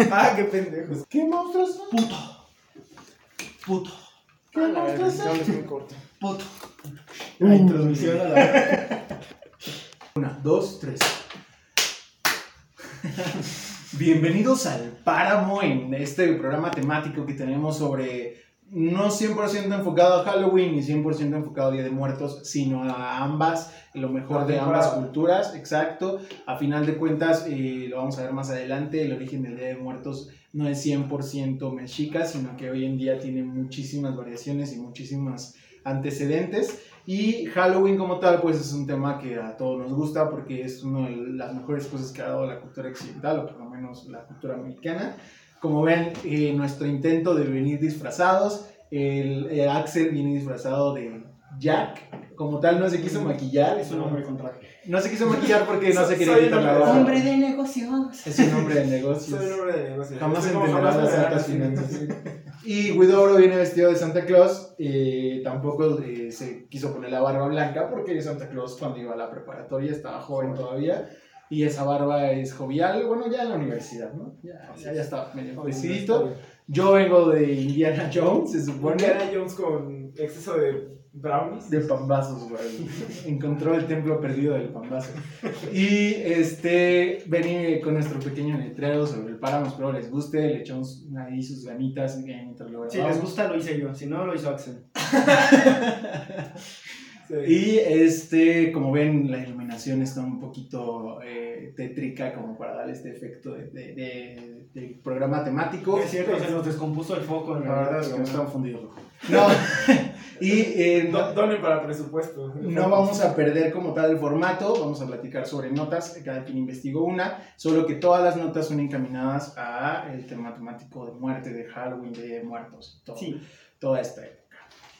Ah, qué pendejos. ¿Qué monstruos son? Puto. Puto. ¿Qué Ah, monstruos son? es muy corto. Puto. La introducción a la. Una, dos, tres. Bienvenidos al Páramo en este programa temático que tenemos sobre no 100% enfocado a Halloween ni 100% enfocado a Día de Muertos, sino a ambas, lo mejor de ambas culturas, exacto. A final de cuentas, eh, lo vamos a ver más adelante, el origen del Día de Muertos no es 100% mexica, sino que hoy en día tiene muchísimas variaciones y muchísimas antecedentes. Y Halloween como tal, pues es un tema que a todos nos gusta porque es una de las mejores cosas que ha dado la cultura occidental, o por lo menos la cultura americana. Como ven, eh, nuestro intento de venir disfrazados, el, eh, Axel viene disfrazado de Jack. Como tal, no se quiso maquillar. Es un hombre con traje. No se quiso maquillar porque no se quería soy quitar un la hombre- barba. Hombre de negocios. Es un hombre de negocios. Soy un hombre de negocio. Jamás jamás las altas finanzas. Y Widoro viene vestido de Santa Claus. eh, tampoco eh, se quiso poner la barba blanca porque Santa Claus cuando iba a la preparatoria estaba joven todavía. Y esa barba es jovial, bueno, ya en la universidad, ¿no? Ya, ya, ya está medio crecidito. Yo vengo de Indiana Jones, se supone. Indiana Jones con exceso de brownies. De pambazos, güey. Encontró el templo perdido del pambazo. Y este, vení con nuestro pequeño letrero sobre el páramo. Espero les guste. Le echamos ahí sus ganitas mientras lo Si grabamos. les gusta, lo hice yo. Si no, lo hizo Axel. Sí. Y este, como ven, la iluminación está un poquito eh, tétrica, como para darle este efecto de, de- de- de programa temático. Es cierto, se nos descompuso el foco. en La verdad es que no están fundidos. No. y eh, no- Donen para presupuesto. No vamos a perder como tal el formato, vamos a platicar sobre notas, cada quien investigó una, solo que todas las notas son encaminadas a el tema temático de muerte, de Halloween, de muertos, todo, Sí. toda esta.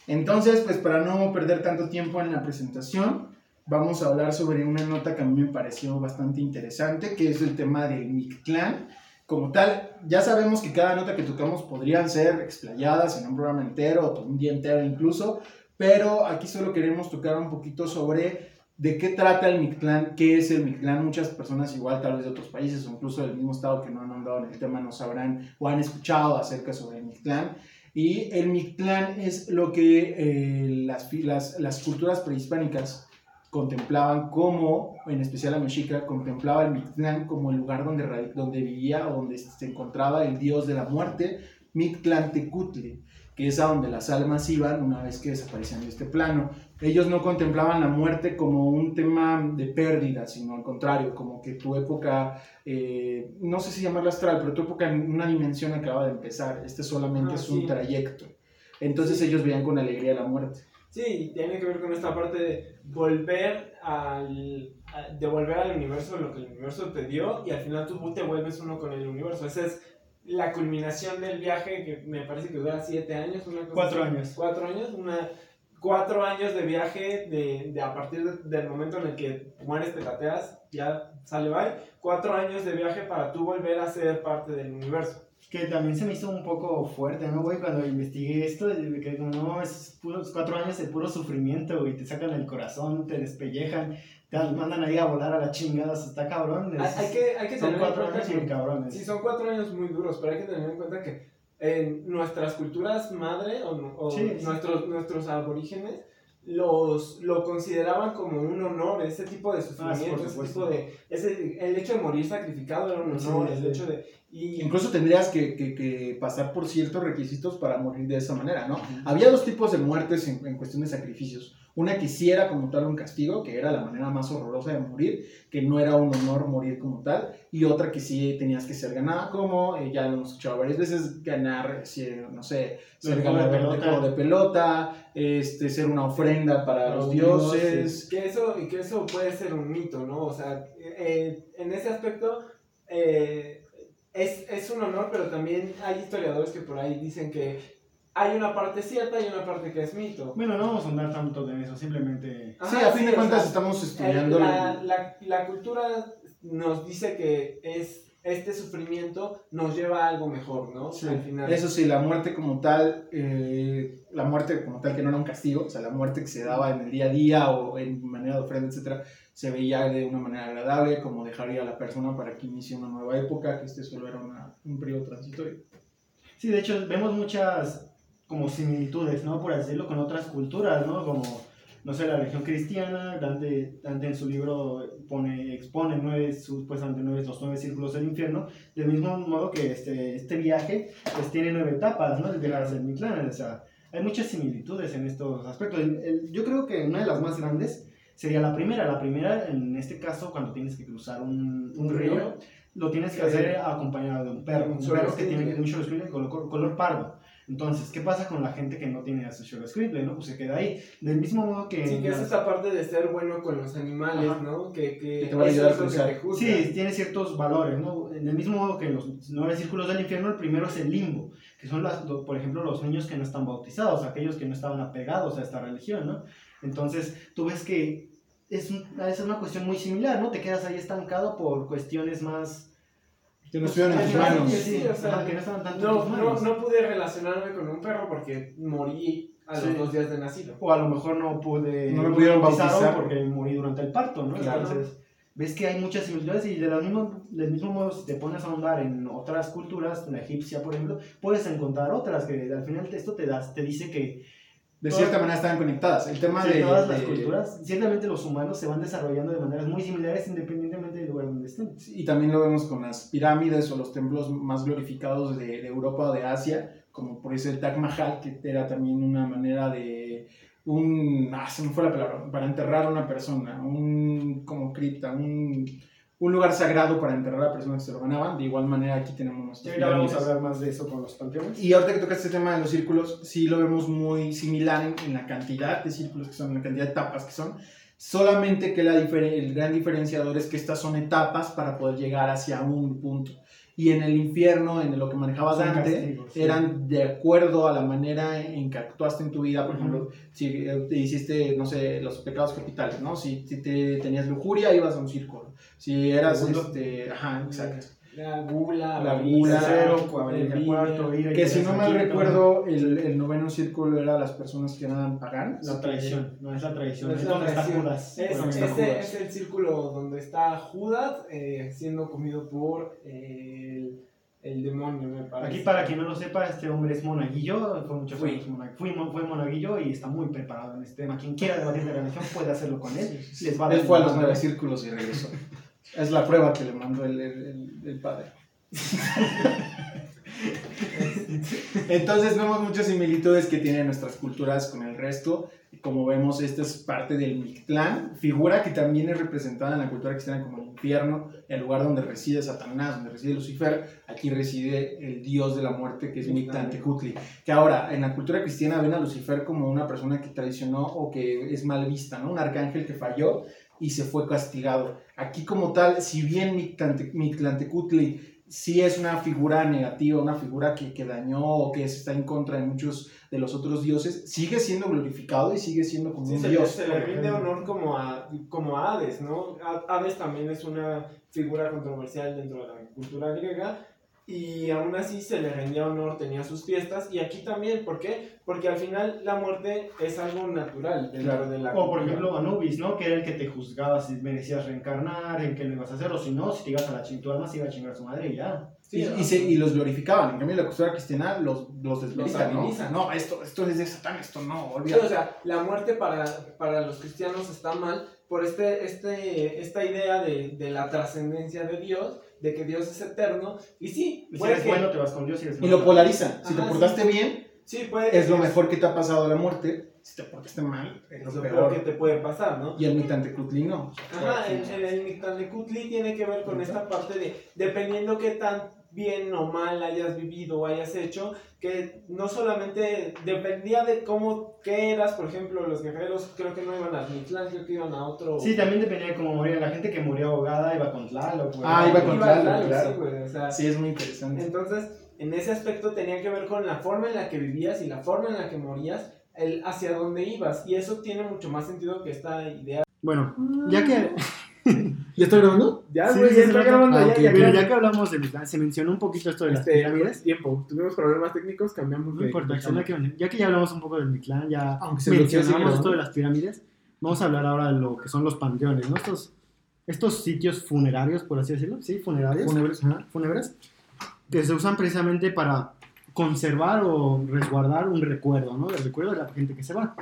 Entonces, pues para no perder tanto tiempo en la presentación, vamos a hablar sobre una nota que a mí me pareció bastante interesante, que es el tema del Mictlán. Como tal, ya sabemos que cada nota que tocamos podrían ser explayadas en un programa entero o un día entero incluso, pero aquí solo queremos tocar un poquito sobre de qué trata el Mictlán, qué es el Mictlán. Muchas personas igual tal vez de otros países o incluso del mismo estado que no han andado en el tema no sabrán o han escuchado acerca sobre el Mictlán. Y el Mictlán es lo que eh, las, las, las culturas prehispánicas contemplaban como, en especial la mexica, contemplaba el Mictlán como el lugar donde, donde vivía o donde se encontraba el dios de la muerte, Mictlantecuhtli, que es a donde las almas iban una vez que desaparecían de este plano. Ellos no contemplaban la muerte como un tema de pérdida, sino al contrario, como que tu época, eh, no sé si llamarla astral, pero tu época en una dimensión acaba de empezar. Este solamente Ah, es un sí. trayecto. Entonces Sí. ellos veían con alegría la muerte. Sí, tiene que ver con esta parte de volver al. a- de volver al universo lo que el universo te dio y al final tú te vuelves uno con el universo. Esa es la culminación del viaje que me parece que dura siete años. Una cosa Cuatro así. años. Cuatro años, una. Cuatro años de viaje de, de a partir de- del momento en el que mueres, te cateas, ya sale bye. Cuatro años de viaje para tú volver a ser parte del universo. Que también se me hizo un poco fuerte, ¿no, güey? Cuando investigué esto, me quedé como, no, es puros cuatro años de puro sufrimiento, güey. Te sacan el corazón, te despellejan, te mandan ahí a volar a la chingada, está cabrón. Hay, es- hay que, hay que son tener en cuatro años que- bien cabrones. Sí, son cuatro años muy duros, pero hay que tener en cuenta que en nuestras culturas madre o, no- o Sí, sí. nuestros, nuestros aborígenes los, lo consideraban como un honor, ese tipo de sufrimiento, por ese supuesto. tipo de... Ese, el hecho de morir sacrificado era un honor, sí. el hecho de... Y, Incluso tendrías que, que- que pasar por ciertos requisitos para morir de esa manera, ¿no? Había dos tipos de muertes en, en cuestión de sacrificios. Una que sí era como tal un castigo, que era la manera más horrorosa de morir, que no era un honor morir como tal, y otra que sí tenías que ser ganada, como eh, ya lo hemos escuchado varias veces, ganar, si, no sé, ser de ganador de pelota. juego de pelota, este, ser una ofrenda para los Los dioses. dioses. que eso, y que eso puede ser un mito, ¿no? O sea, eh, en ese aspecto eh, es, es un honor, pero también hay historiadores que por ahí dicen que hay una parte cierta y una parte que es mito. Bueno, no vamos a andar tanto de eso, simplemente... Sí, Ajá, a fin de o cuentas sea, estamos el- estudiando... la, la, la cultura nos dice que es este sufrimiento nos lleva a algo mejor, ¿no? Sí. Al final. Eso sí, la muerte como tal, eh, la muerte como tal que no era un castigo, o sea, la muerte que se daba en el día a día o en manera de ofrenda, etcétera, se veía de una manera agradable, como dejaría a la persona para que inicie una nueva época, que este solo era una- un periodo transitorio. Sí, de hecho, vemos muchas como similitudes, ¿no? Por decirlo, con otras culturas, ¿no? Como, no sé, la religión cristiana, Dante, Dante en su libro pone, expone nueve, supuestamente nueve, los nueve círculos del infierno, del mismo modo que este, este viaje, pues tiene nueve etapas, ¿no? El viaje hacia el Mictlán, o sea, hay muchas similitudes en estos aspectos. El- el- yo creo que una de las más grandes sería la primera. La primera, en este caso, cuando tienes que cruzar un, un río, lo tienes que hacer acompañado de un perro, Un perro que tiene de color, color pardo. Entonces, ¿qué pasa con la gente que no tiene a su solo scribble, no? Pues se queda ahí. Del mismo modo que... Sí, que es esta parte de ser bueno con los animales, Ajá. ¿no? Que, que Que te va a ayudar a cruzar. Sí, tiene ciertos valores, ¿no? Del mismo modo que en los nueve círculos del infierno, el primero es el limbo, que son, las, por ejemplo, los niños que no están bautizados, aquellos que no estaban apegados a esta religión, ¿no? Entonces, tú ves que es, un- es una cuestión muy similar, ¿no? Te quedas ahí estancado por cuestiones más... Que no estuvieron en tus Sí, manos. sí, o sea, que no estaban tanto en No, tus no, manos. no pude relacionarme con un perro porque morí a los Sí. dos días de nacido. O a lo mejor no pude. No me pudieron bautizar. porque morí durante el parto, ¿no? Claro. Entonces, ves que hay muchas similitudes y de la misma- del mismo modo, si te pones a ahondar en otras culturas, la egipcia, por ejemplo, puedes encontrar otras que al final esto te, das, te dice que De cierta manera estaban conectadas. El tema sí, de, todas las de- culturas, ciertamente los humanos se van desarrollando de maneras muy similares independientemente del lugar donde estén. Y también lo vemos con las pirámides o los templos más glorificados de, de Europa o de Asia, como por eso el Taj Mahal, que era también una manera de un, ah, se me fue la palabra, para enterrar a una persona, un, como cripta, un, un lugar sagrado para enterrar a la persona que se lo ganaban. De igual manera aquí tenemos nuestras Ya vamos a hablar más de eso con los panteones. Y ahorita que tocas este tema de los círculos, sí lo vemos muy similar en, en la cantidad de círculos que son, en la cantidad de etapas que son. Solamente que la el gran diferenciador es que estas son etapas para poder llegar hacia un punto. Y en el infierno, en lo que manejaba Son Dante, castigos, sí. eran de acuerdo a la manera en que actuaste en tu vida. Por Ujú. ejemplo, si eh, te hiciste, no sé, los pecados capitales, ¿no? Si, si te, tenías lujuria, ibas a un círculo. Si eras, este, ajá, exacto. La gula, La gula, cuarto, envidia. cuarto, Que si no mal recuerdo, el, el noveno círculo era las personas que eran paganas. La traición, no es la traición, No es es la donde está traición. Judas. Es, Donde está ese Judas. es el círculo donde está Judas eh, siendo comido por el, el demonio, me parece. Aquí, para quien no lo sepa, este hombre es monaguillo, fue muchos Fui. años mona- fui fue monaguillo y está muy preparado en este tema. Quien quiera debatir de religión puede hacerlo con él. Les va a dar Él fue a los nueve círculos y regresó. Es la prueba que le mandó el, el- el- el padre. Entonces vemos muchas similitudes que tienen nuestras culturas con el resto. Como vemos, esta es parte del Mictlán, figura que también es representada en la cultura cristiana como el infierno, el lugar donde reside Satanás, donde reside Lucifer. Aquí reside el dios de la muerte, que es Mictlantecutli. Que ahora, en la cultura cristiana ven a Lucifer como una persona que traicionó o que es mal vista, ¿no? Un arcángel que falló y se fue castigado. Aquí como tal, si bien Mictlante- Mictlantecutli sí es una figura negativa, una figura que, que dañó o que está en contra de muchos de los otros dioses, sigue siendo glorificado y sigue siendo como Sí, un se, dios. se le rinde honor como a, como a Hades, ¿no? Hades también es una figura controversial dentro de la cultura griega y aún así se le rendía honor, tenía sus fiestas y aquí también, ¿por qué? Porque al final la muerte es algo natural dentro Claro. de la O por ejemplo Anubis, ¿no? Que era el que te juzgaba si merecías reencarnar, en qué lo ibas a hacer, o si no, si te ibas a la chingada, tu alma se iba a chingar a su madre y ya. Sí, y, ¿no? y se- y los glorificaban. En cambio, la cultura cristiana los, los desmeritan, ¿no? No, esto, esto es de Satán, esto no, Sí, olvídate. o sea, la muerte para, para los cristianos está mal por este, este, esta idea de, de la trascendencia de Dios, de que Dios es eterno, y sí, Y si eres que- bueno, te vas con Dios y eres Y malo. lo polarizan. Si te portaste sí. bien, sí, puede es lo mejor que te ha pasado la muerte. Si te portaste mal, es lo lo peor. peor que te puede pasar, ¿no? Y el Mictlantecutli no. Ajá, en, en el Mictlanecutli tiene que ver con esta parte de, dependiendo qué tan bien o mal hayas vivido o hayas hecho, que no solamente dependía de cómo, qué eras, por ejemplo, los guerreros creo que no iban a Mictlán, creo que iban a otro... Sí, también dependía de cómo moría. La gente que murió ahogada iba con Tlaloc. güey. Ah, iba con Iba Tlaloc, Tlaloc, claro. sí, güey, o sea, Sí, es muy interesante. Entonces, en ese aspecto tenía que ver con la forma en la que vivías y la forma en la que morías, el hacia dónde ibas. Y eso tiene mucho más sentido que esta idea. Bueno, ya que ¿Ya está grabando? Ya, Sí, güey, sí, ya está grabando, Ah, ya, ok, ya, Pero ya. que hablamos de se mencionó un poquito esto de las Este, pirámides. Tiempo, tuvimos problemas técnicos, cambiamos No de- importa, de que ya que ya hablamos un poco del Mictlán, ya Aunque mencionamos esto de las pirámides, vamos a hablar ahora de lo que son los panteones, ¿no? Estos, estos sitios funerarios, por así decirlo, ¿sí? Funerarios. Fúnebres, ajá. fúnebres, que se usan precisamente para conservar o resguardar un recuerdo, ¿no? El recuerdo de la gente que se va.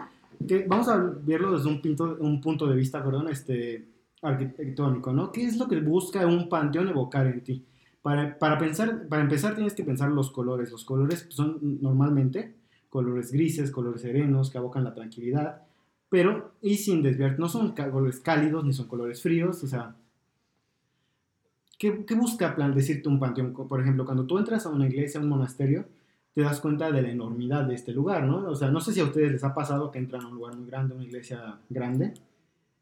Que vamos a verlo desde un, punto, un punto de vista, perdón, este, arquitectónico, ¿no? ¿Qué es lo que busca un panteón evocar en ti? Para, para, pensar, para empezar tienes que pensar los colores. Los colores son normalmente colores grises, colores serenos, que evocan la tranquilidad, pero, y sin desviar, no son colores cálidos ni son colores fríos, o sea, ¿Qué, qué busca plan, decirte un panteón? Por ejemplo, cuando tú entras a una iglesia, a un monasterio, te das cuenta de la enormidad de este lugar, ¿no? O sea, no sé si a ustedes les ha pasado que entran a un lugar muy grande, una iglesia grande,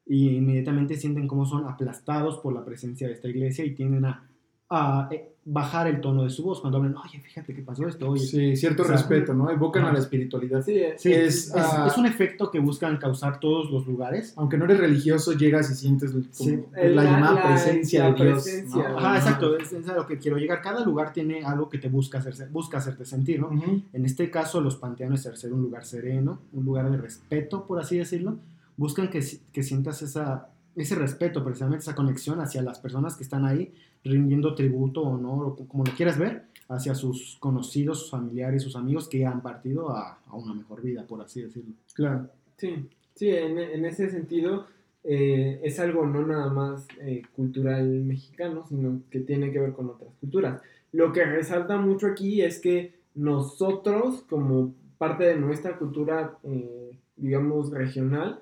y inmediatamente sienten cómo son aplastados por la presencia de esta iglesia y tienden a, a, eh, bajar el tono de su voz cuando hablan, oye, fíjate que pasó esto, oye. Sí, cierto O sea, respeto, ¿no? Evocan a la espiritualidad. Sí, eh, Sí, es, es, ah, es un efecto que buscan causar todos los lugares. Aunque no eres religioso, llegas y sientes como Sí. la, La- llamada la- presencia la de Dios. presencia, ¿no? Ajá, Ajá. exacto, es, es a lo que quiero llegar. Cada lugar tiene algo que te busca, hacerse, busca hacerte sentir, ¿no? Ujú. En este caso, los panteones, ser un lugar sereno, un lugar de respeto, por así decirlo, buscan que, que sientas esa, ese respeto, precisamente esa conexión hacia las personas que están ahí rindiendo tributo o no, como lo quieras ver, hacia sus conocidos, sus familiares, sus amigos que han partido a, a una mejor vida, por así decirlo. Claro. Sí, sí, en, en ese sentido eh, es algo no nada más eh, cultural mexicano, sino que tiene que ver con otras culturas. Lo que resalta mucho aquí es que nosotros, como parte de nuestra cultura, eh, digamos, regional,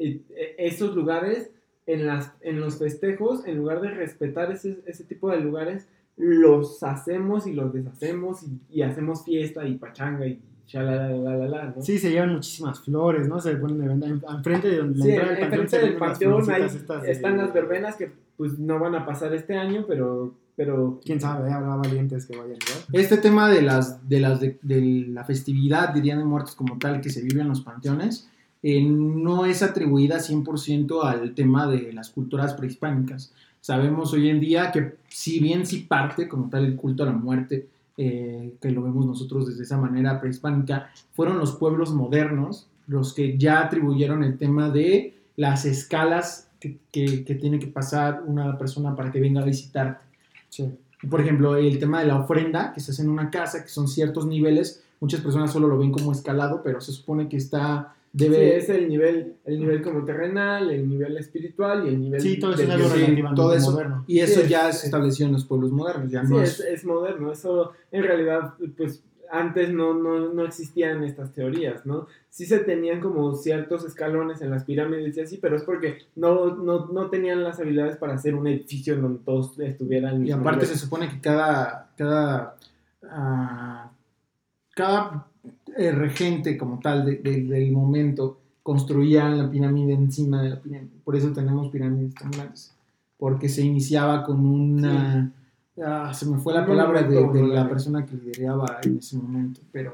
eh, eh, esos lugares, en, las, en los festejos, en lugar de respetar ese, ese tipo de lugares, los hacemos y los deshacemos y, y hacemos fiesta y pachanga y shalalala, ¿no? Sí, se llevan muchísimas flores, ¿no? Se ponen de venta en- enfrente de donde la Sí, entrada del panteón. enfrente del panteón ahí estas de- están las verbenas que pues no van a pasar este año, pero, pero Quién sabe, habrá valientes que vayan. Este tema de las de las de, de la festividad de Día de Muertos como tal que se vive en los panteones eh, no es atribuida 100% al tema de las culturas prehispánicas. Sabemos hoy en día que si bien sí parte como tal el culto a la muerte, eh, que lo vemos nosotros desde esa manera prehispánica, fueron los pueblos modernos los que ya atribuyeron el tema de las escalas que, que- que tiene que pasar una persona para que venga a visitarte. Sí. Por ejemplo, el tema de la ofrenda que se hace en una casa, que son ciertos niveles, muchas personas solo lo ven como escalado, pero se supone que está, sí, debe... es el nivel, el nivel como terrenal, el nivel espiritual y el nivel Sí, todo eso del es algo relativamente todo eso. moderno. Y eso Sí, ya es- se estableció en los pueblos modernos, ya Sí, no es, es... es moderno, eso en realidad pues antes no, no, no existían estas teorías, ¿no? Sí se tenían como ciertos escalones en las pirámides y así, pero es porque no, no, no tenían las habilidades para hacer un edificio en donde todos estuvieran al Y aparte nivel. se supone que cada, cada, ah, cada eh, regente como tal de- de- del momento construía la pirámide encima de la pirámide. Por eso tenemos pirámides tan grandes. Porque se iniciaba con una... ah, se me fue la palabra de, de la persona que lideraba en ese momento, pero...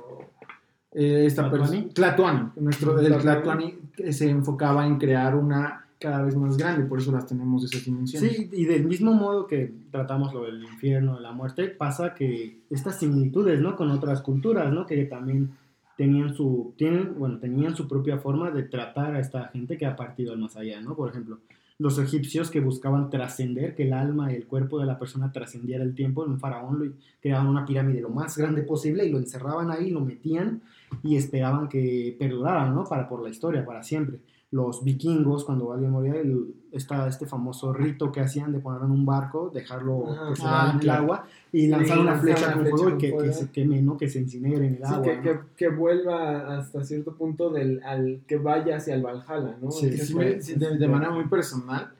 eh, esta persona... Tlatoani. Nuestro, el. Tlatoani que se enfocaba en crear una cada vez más grande, por eso las tenemos de esas dimensiones. Sí, y del mismo modo que tratamos lo del infierno, de la muerte, pasa que estas similitudes, ¿no? Con otras culturas, ¿no? Que también tenían su, tienen, bueno, tenían su propia forma de tratar a esta gente que ha partido al más allá, ¿no? Por ejemplo, los egipcios que buscaban trascender, que el alma y el cuerpo de la persona trascendiera el tiempo, en un faraón lo creaban una pirámide lo más grande posible y lo encerraban ahí, lo metían y esperaban que perdurara, ¿no? Para por la historia, para siempre los vikingos, cuando alguien moría, el, está este famoso rito que hacían de ponerlo en un barco, dejarlo Ajá. que se Ah, en el claro. agua y lanzar una flecha con fuego y que, se queme, ¿no? Que se incinere en el Sí, agua. que, ¿no? que, que vuelva hasta cierto punto del, al que vaya hacia el Valhalla, ¿no? Sí, Ese Sí, fue- me- sí, de, de manera muy personal,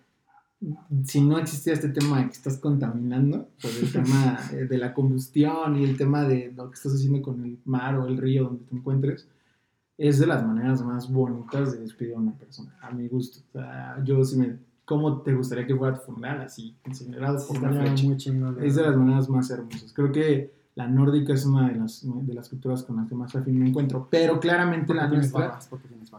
si no existía este tema de que estás contaminando, por el tema de la combustión y el tema de lo que estás haciendo con el mar o el río donde te encuentres, es de las maneras más bonitas de despedir a una persona, a mi gusto. O sea, yo si me... ¿Cómo te gustaría que fuera tu funeral? Así, incinerado por una chingón, Es de las maneras más hermosas. Creo que La nórdica es una de las, de las culturas con las que más afín me encuentro, pero claramente la nuestra,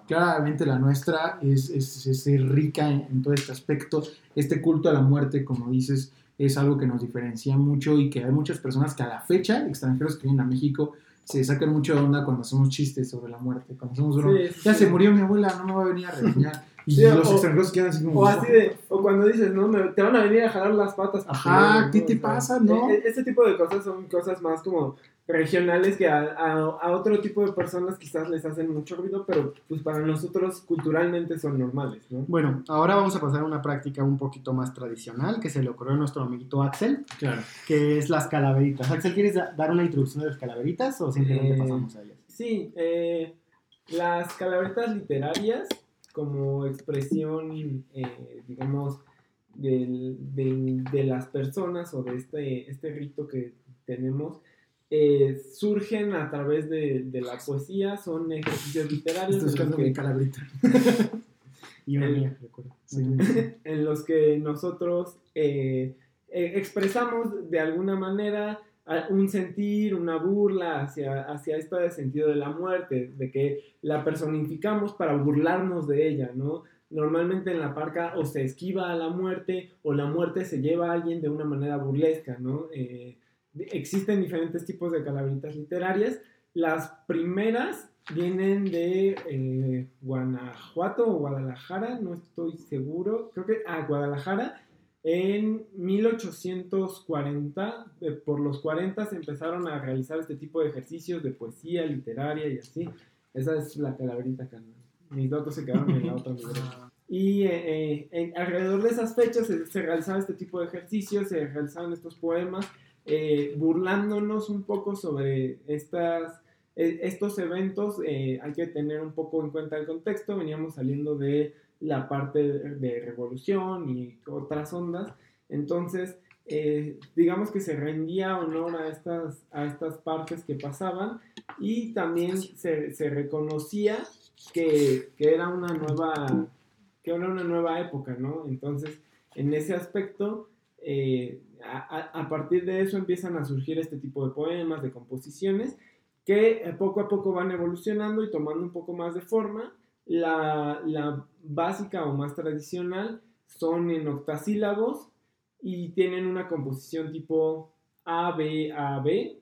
claramente la nuestra es, es, es- es rica en, en todo este aspecto. Este culto a la muerte, como dices, es algo que nos diferencia mucho y que hay muchas personas que a la fecha, extranjeros que vienen a México, se sacan mucho de onda cuando hacemos chistes sobre la muerte, cuando hacemos broma. Sí, sí, ya se murió mi abuela, no me va a venir a regañar. Y Sí, los o- extranjeros quedan así como... O así de, o cuando dices, ¿no? Me- te van a venir a jalar las patas. Ajá. ¿qué te O sea, pasa, no? e- e- Este tipo de cosas son cosas más como regionales que a, a- a otro tipo de personas quizás les hacen mucho ruido, pero pues para nosotros culturalmente son normales, ¿no? Bueno, ahora vamos a pasar a una práctica un poquito más tradicional que se le ocurrió a nuestro amiguito Axel, Claro. que es las calaveritas. Axel, ¿quieres da- dar una introducción de las calaveritas o simplemente Eh, pasamos a ellas? Sí, eh, las calaveritas literarias como expresión, eh, digamos, del- de, de las personas o de este, este rito que tenemos, eh, surgen a través de, de la poesía, son ejercicios literarios Estoy buscando mi calabrita. Y una mía, recuerdo. en los que nosotros eh, expresamos de alguna manera un sentir, una burla hacia, hacia este sentido de la muerte, de que la personificamos para burlarnos de ella, ¿no? Normalmente en la parca o se esquiva a la muerte o la muerte se lleva a alguien de una manera burlesca, ¿no? Eh, existen diferentes tipos de calaveritas literarias. Las primeras vienen de eh, Guanajuato o Guadalajara, no estoy seguro, creo que a Guadalajara. En 1840, eh, por los 40 se empezaron a realizar este tipo de ejercicios de poesía literaria y así. Esa es la calaverita, carnal. Mis datos se quedaron en la otra libreta. Y eh, eh, alrededor de esas fechas se, se realizaban este tipo de ejercicios, se realizaban estos poemas, eh, burlándonos un poco sobre estas, eh, estos eventos. hay que tener un poco en cuenta el contexto. Veníamos saliendo de la parte de, revolución y otras ondas. Entonces, eh, digamos que se rendía honor a estas, a estas partes que pasaban y también se, se reconocía que, que era una nueva que era una nueva época, ¿no? Entonces, en ese aspecto, eh, a partir de eso empiezan a surgir este tipo de poemas, de composiciones, que eh, poco a poco van evolucionando y tomando un poco más de forma. La, la básica o más tradicional son en octasílabos y tienen una composición tipo A, B, A, B.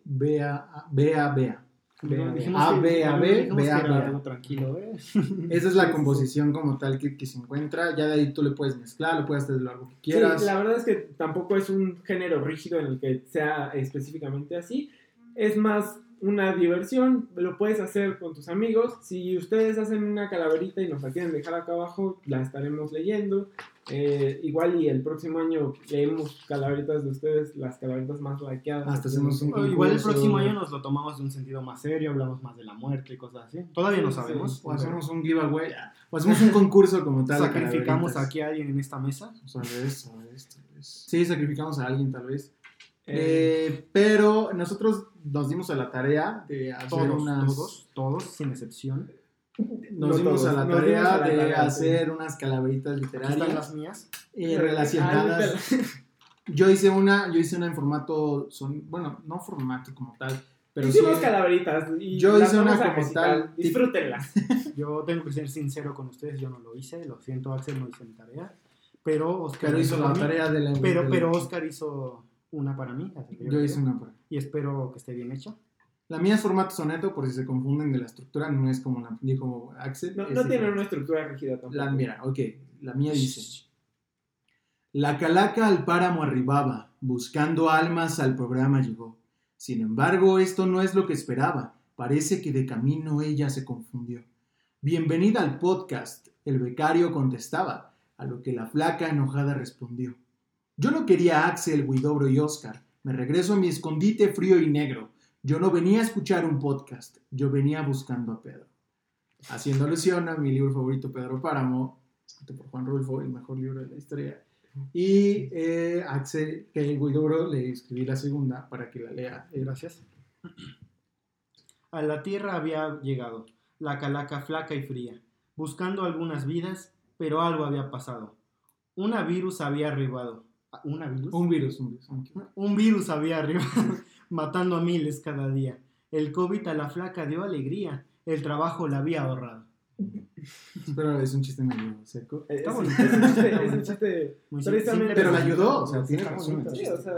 No, vea. dijimos A, B, A, no, B, dijimos B, que A, B. tranquilo, ¿eh? Esa es la composición como tal que, que se encuentra. Ya de ahí tú le puedes mezclar, lo puedes hacer lo que quieras. Sí, la verdad es que tampoco es un género rígido en el que sea específicamente así. Es más una diversión, lo puedes hacer con tus amigos. Si ustedes hacen una calaverita y nos la quieren dejar acá abajo, la estaremos leyendo. Eh, igual y el próximo año leemos calaveritas de ustedes, las calaveritas más likeadas. Hasta hacemos un O igual el concurso. próximo año nos lo tomamos de un sentido más serio, hablamos más de la muerte y cosas así. Todavía no Sí, sabemos. O hacemos un giveaway. O hacemos un concurso como tal. Sacrificamos aquí a alguien en esta mesa. Vez, tal vez, tal vez. Sí, sacrificamos a alguien tal vez. Eh, Eh, pero nosotros nos dimos a la tarea de hacer Todos, unas. todos, todos, sin excepción. Nos No dimos todos, a la nos tarea dimos a la de sí. hacer unas calaveritas Aquí están literarias las mías. eh, relacionadas. Yo hice una, yo hice una en formato, son, bueno, no formato como tal, pero sí. Hicimos calaveritas y Yo hice una como recitar. tal, Disfrútenlas. Yo tengo que ser sincero con ustedes, yo no lo hice, lo siento Axel, no hice mi tarea. Pero Oscar Pero hizo la para mí. tarea de la. Pero, de la- pero Oscar hizo una para mí. así que Yo hice una para. Y espero que esté bien hecha. La mía es formato soneto, por si se confunden de la estructura, no es como la dijo Axel. No, tiene diferente. una estructura rígida tampoco. La, mira, ok, la mía dice. La calaca al páramo arribaba, buscando almas al programa llegó. Sin embargo, esto no es lo que esperaba. Parece que de camino ella se confundió. Bienvenida al podcast, el becario contestaba, a lo que la flaca enojada respondió. Yo no quería Axel, Guidobro y Oscar. Me regreso a mi escondite frío y negro. Yo no venía a escuchar un podcast, yo venía buscando a Pedro. Haciendo alusión a mi libro favorito, Pedro Páramo, escrito por Juan Rulfo, el mejor libro de la historia. Y eh, Axel, que Guidobro, le escribí la segunda para que la lea. Eh, Gracias. A la tierra había llegado, la calaca flaca y fría, buscando algunas vidas, pero algo había pasado. Una virus había arribado. ¿Una virus? Un virus, un virus. Un virus había arribado. matando a miles cada día. El COVID a la flaca dio alegría, el trabajo la había ahorrado. Pero es un chiste medio seco. Es, Está es- bonito. es un chiste, es un chiste Muy Pero la ayudó, o sea, tiene razón. bonito. Sí, o sea,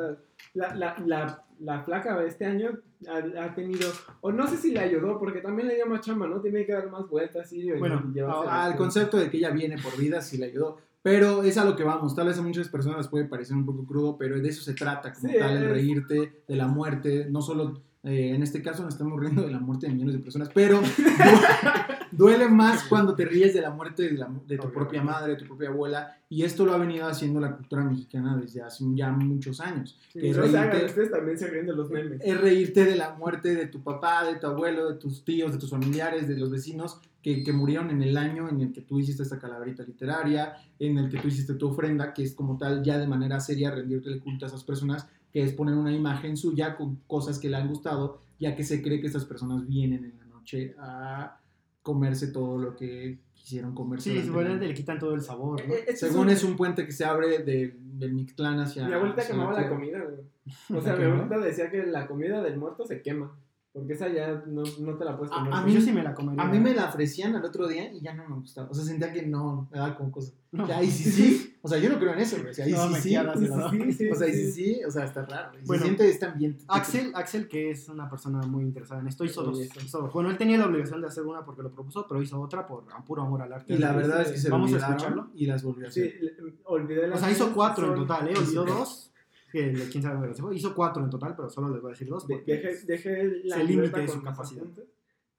la, la, la, la flaca este año ha, ha tenido, o no sé si le ayudó, porque también le dio más chamba, ¿no? Tiene que dar más vueltas y, y Bueno, al concepto de que ella viene por vida sí le ayudó. Pero es a lo que vamos. Tal vez a muchas personas puede parecer un poco crudo, pero de eso se trata, como Sí, tal, el reírte de la muerte. No solo, eh, en este caso, nos estamos riendo de la muerte de millones de personas, pero du- duele más cuando te ríes de la muerte de, la- de tu Obvio, propia madre, de tu propia abuela. Y esto lo ha venido haciendo la cultura mexicana desde hace ya muchos años. Sí, que se reírte- hagan, ustedes también se ríen de los memes. es reírte de la muerte de tu papá, de tu abuelo, de tus tíos, de tus familiares, de los vecinos que, que murieron en el año en el que tú hiciste esta calaverita literaria, en el que tú hiciste tu ofrenda, que es como tal ya de manera seria rendirte culto a esas personas, que es poner una imagen suya con cosas que le han gustado, ya que se cree que estas personas vienen en la noche a comerse todo lo que quisieron comerse. Sí, le quitan todo el sabor, ¿no? Eh, eh, este Según es un puente que se abre de- del Mictlán hacia... Mi abuelita hacia quemaba la comida, güey. O sea, ¿La mi abuelita decía que la comida del muerto se quema. Porque esa ya no, no te la puedes comer. a A mí- yo sí me la comería. A mí me la ofrecían el otro día y ya no me gustaba. O sea, sentía que no, me daba como cosa. No. Que ahí sí sí. O sea, yo no creo en eso, güey. O sea, ahí No, sí me sí. Sí, sí, sí, O sea, ahí sí sí. sí. O sea, está raro. güey. Bueno, se siente este ambiente. Axel, Axel, que es una persona muy interesada en esto, hizo dos, Sí, hizo dos. Bueno, él tenía la obligación de hacer una porque lo propuso, pero hizo otra por puro amor al arte. Y la verdad es que se Vamos a escucharlo. y las volvió a Sí, hacer. le- olvidé las O sea, hizo cuatro en total, ¿eh? Olvidó dos. Que quién sabe dónde se fue. Hizo cuatro en total, pero solo les voy a decir dos. De- porque- Dejé, dejé la Se límite de su capacidad.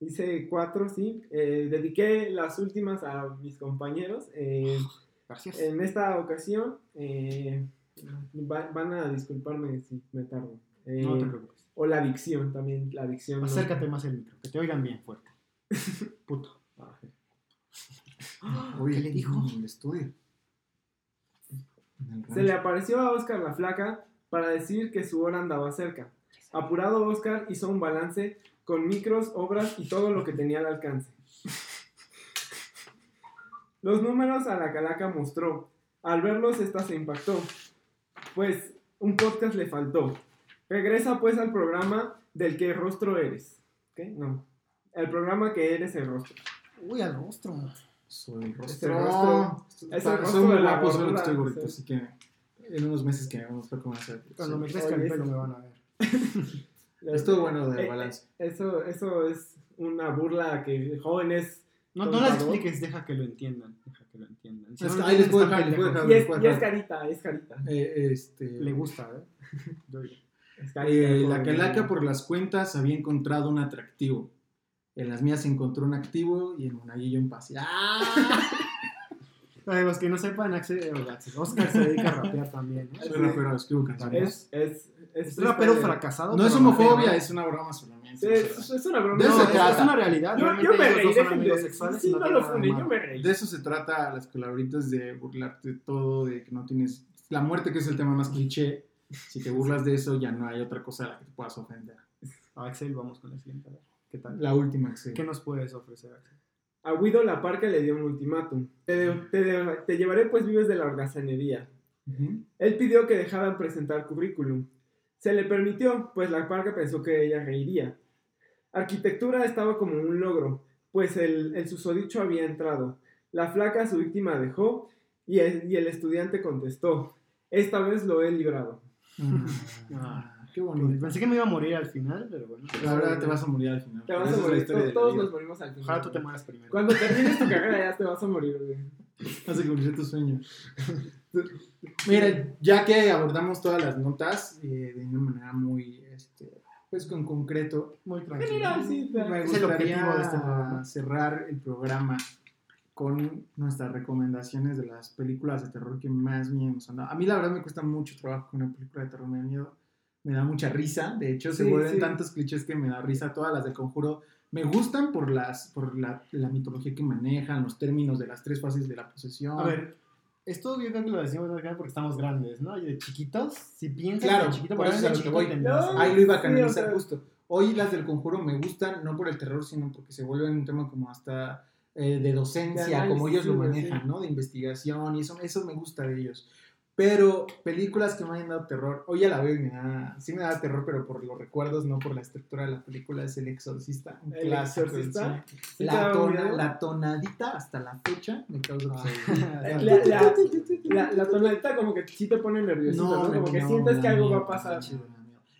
Hice cuatro, sí. Eh, dediqué las últimas a mis compañeros. Eh, Gracias. en esta ocasión, eh, va- van a disculparme si me tardo. Eh, no te preocupes. o la dicción también, la dicción. no- Acércate más el micro, que te oigan bien fuerte. Puto. Ah, Oye, ¿Qué le dijo? En el estudio. Se le apareció a Oscar la flaca para decir que su hora andaba cerca. Apurado Oscar hizo un balance con micros, obras y todo lo que tenía al alcance. Los números a la calaca mostró. Al verlos, esta se impactó. Pues un podcast le faltó. Regresa pues al programa del que rostro eres. ¿Qué? No. El programa que eres el rostro. Uy, al rostro. Soy el Este rostro. rostro. Es el Soy rostro muy de la guapo, solo que gordura, estoy gordito, sí. así que en unos meses que vamos a ver cómo hacer. Cuando me crezca el pelo me van a ver. Estuvo bueno de Eh, balance. Eso, eso es una burla que jóvenes No, no las expliques, deja que lo entiendan. Deja que lo entiendan. Si Es no que lo ahí les puedo dejar, les puedo pendejos. Y es, y es dejar. carita, es carita. Eh, este, Le gusta, ¿eh? Es carita, Eh, la calaca por las cuentas había encontrado un atractivo. En las mías encontró un activo y en Monaguillo un pase. ¡Ah! Para los que no sepan, Axel, eh, Axel, Oscar se dedica a rapear también. ¿eh? Soy rapero, escribo canciones. Es, es, es, Es rapero fracasado. No es homofobia, es una broma solamente. Es, es una broma. De eso No, se es, trata. es una realidad. Yo, yo me reí, Sí, no, de funé, yo malo. me reí. De eso se trata las calabritas de burlarte de todo, de que no tienes la muerte que es el tema más cliché. Si te burlas de eso ya no hay otra cosa a la que te puedas ofender. Axel, vamos con la siguiente. La última que se... ¿Qué nos puedes ofrecer, Axel? A Guido la Parca le dio un ultimátum. Te, te, te llevaré pues vives de la holgazanería. Ujú. Él pidió que dejaran presentar currículum. Se le permitió, pues la parca pensó que ella reiría. Arquitectura estaba como un logro, pues el, el susodicho había entrado. La flaca a su víctima dejó y el, y el estudiante contestó. Esta vez lo he librado. Qué bonito. Pensé que me iba a morir al final, pero bueno. La verdad te vas a morir al final. Te vas a morir. Todos nos morimos al final. Ojalá tú te mueras primero. Cuando termines tu carrera ya te vas a morir, güey. Vas a cumplir tu sueño. Mira, ya que abordamos todas las notas eh, de una manera muy, este, pues con concreto, Muy tranquilo. General, sí, pero- me Es el gustaría de este cerrar el programa con nuestras recomendaciones de las películas de terror que más miedo nos han dado. A mí la verdad me cuesta mucho trabajo que una película de terror me da miedo. Me da mucha risa. De hecho, se Sí, vuelven sí. tantos clichés que me da risa. Todas las del conjuro me gustan por, las, por la, la mitología que manejan, los términos de las tres fases de la posesión. A ver, esto yo creo que lo decimos acá porque estamos grandes, ¿no? Y de chiquitos, si piensas Claro, de chiquito, por eso es lo que voy. tendrás- No. Ahí lo iba a Sí, canalizar o sea- justo. Hoy las del conjuro me gustan, no por el terror, sino porque se vuelven un tema como hasta eh, de docencia, De análisis, como ellos lo sí, manejan, sí. ¿no? De investigación, y eso, eso me gusta de ellos. Pero películas que me hayan dado terror, hoy ya la veo y me da, sí me da terror, pero por los recuerdos, no por la estructura de la película, es El Exorcista. Un El clásico Exorcista. ¿Sí La, tona- la tonadita hasta la fecha me causa La, la, la, la tonadita como que sí te pone nerviosito, ¿no? Como que sientes que algo va a pasar. chido.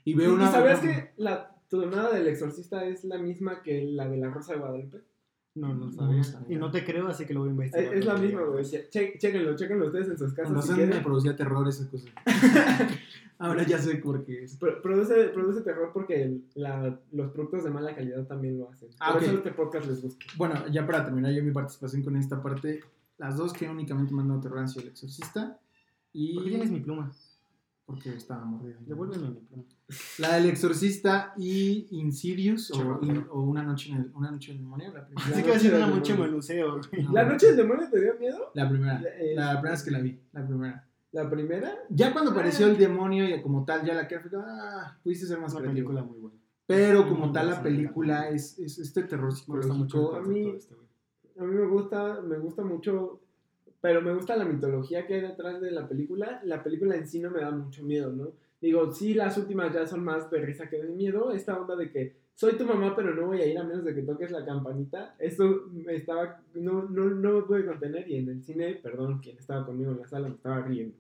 Y ¿Y, veo una. sabías una- que la tonada del exorcista es la misma que la de la Rosa de Guadalupe? No, no No sabía. Y no te creo, así que lo voy a Es, investigar. es la misma, güey. Che- Chéquenlo, chéquenlo ustedes en sus casas Cuando si se me producía terror esa cosa. Ahora ya sé por qué es. Pro- Produce, produce terror porque la- los productos de mala calidad también lo hacen. Ah, Por eso ok. este podcast les gusta. Bueno, ya para terminar yo mi participación con esta parte, las dos que únicamente me han dado terror han sido El Exorcista y... ¿Por qué tienes mi pluma? Porque estaba mordida. Devuélveme mi pluma. La del Exorcista y Insidious o, in- o una, noche en el, una noche en el demonio. La primera. Así La que va a noche ser una del noche en demonio. el museo. No. ¿La noche del demonio te dio miedo? La primera. La- eh, La primera vez que la vi. La primera. ¿La primera? Ya cuando apareció el demonio y como tal, ya la que fue, ah, pudiste ser más Es una creativo. película muy buena. Pero como tal, la película es, es este terror Me gusta mucho psicológico. A mí- este. A mí me gusta, me gusta mucho, pero me gusta la mitología que hay detrás de la película. La película en sí no me da mucho miedo, ¿no? Digo, sí, las últimas ya son más de risa que de miedo. Esta onda de que soy tu mamá, pero no voy a ir a menos de que toques la campanita. Esto me estaba, no, no, no me pude contener y en el cine, perdón, quien estaba conmigo en la sala me estaba riendo.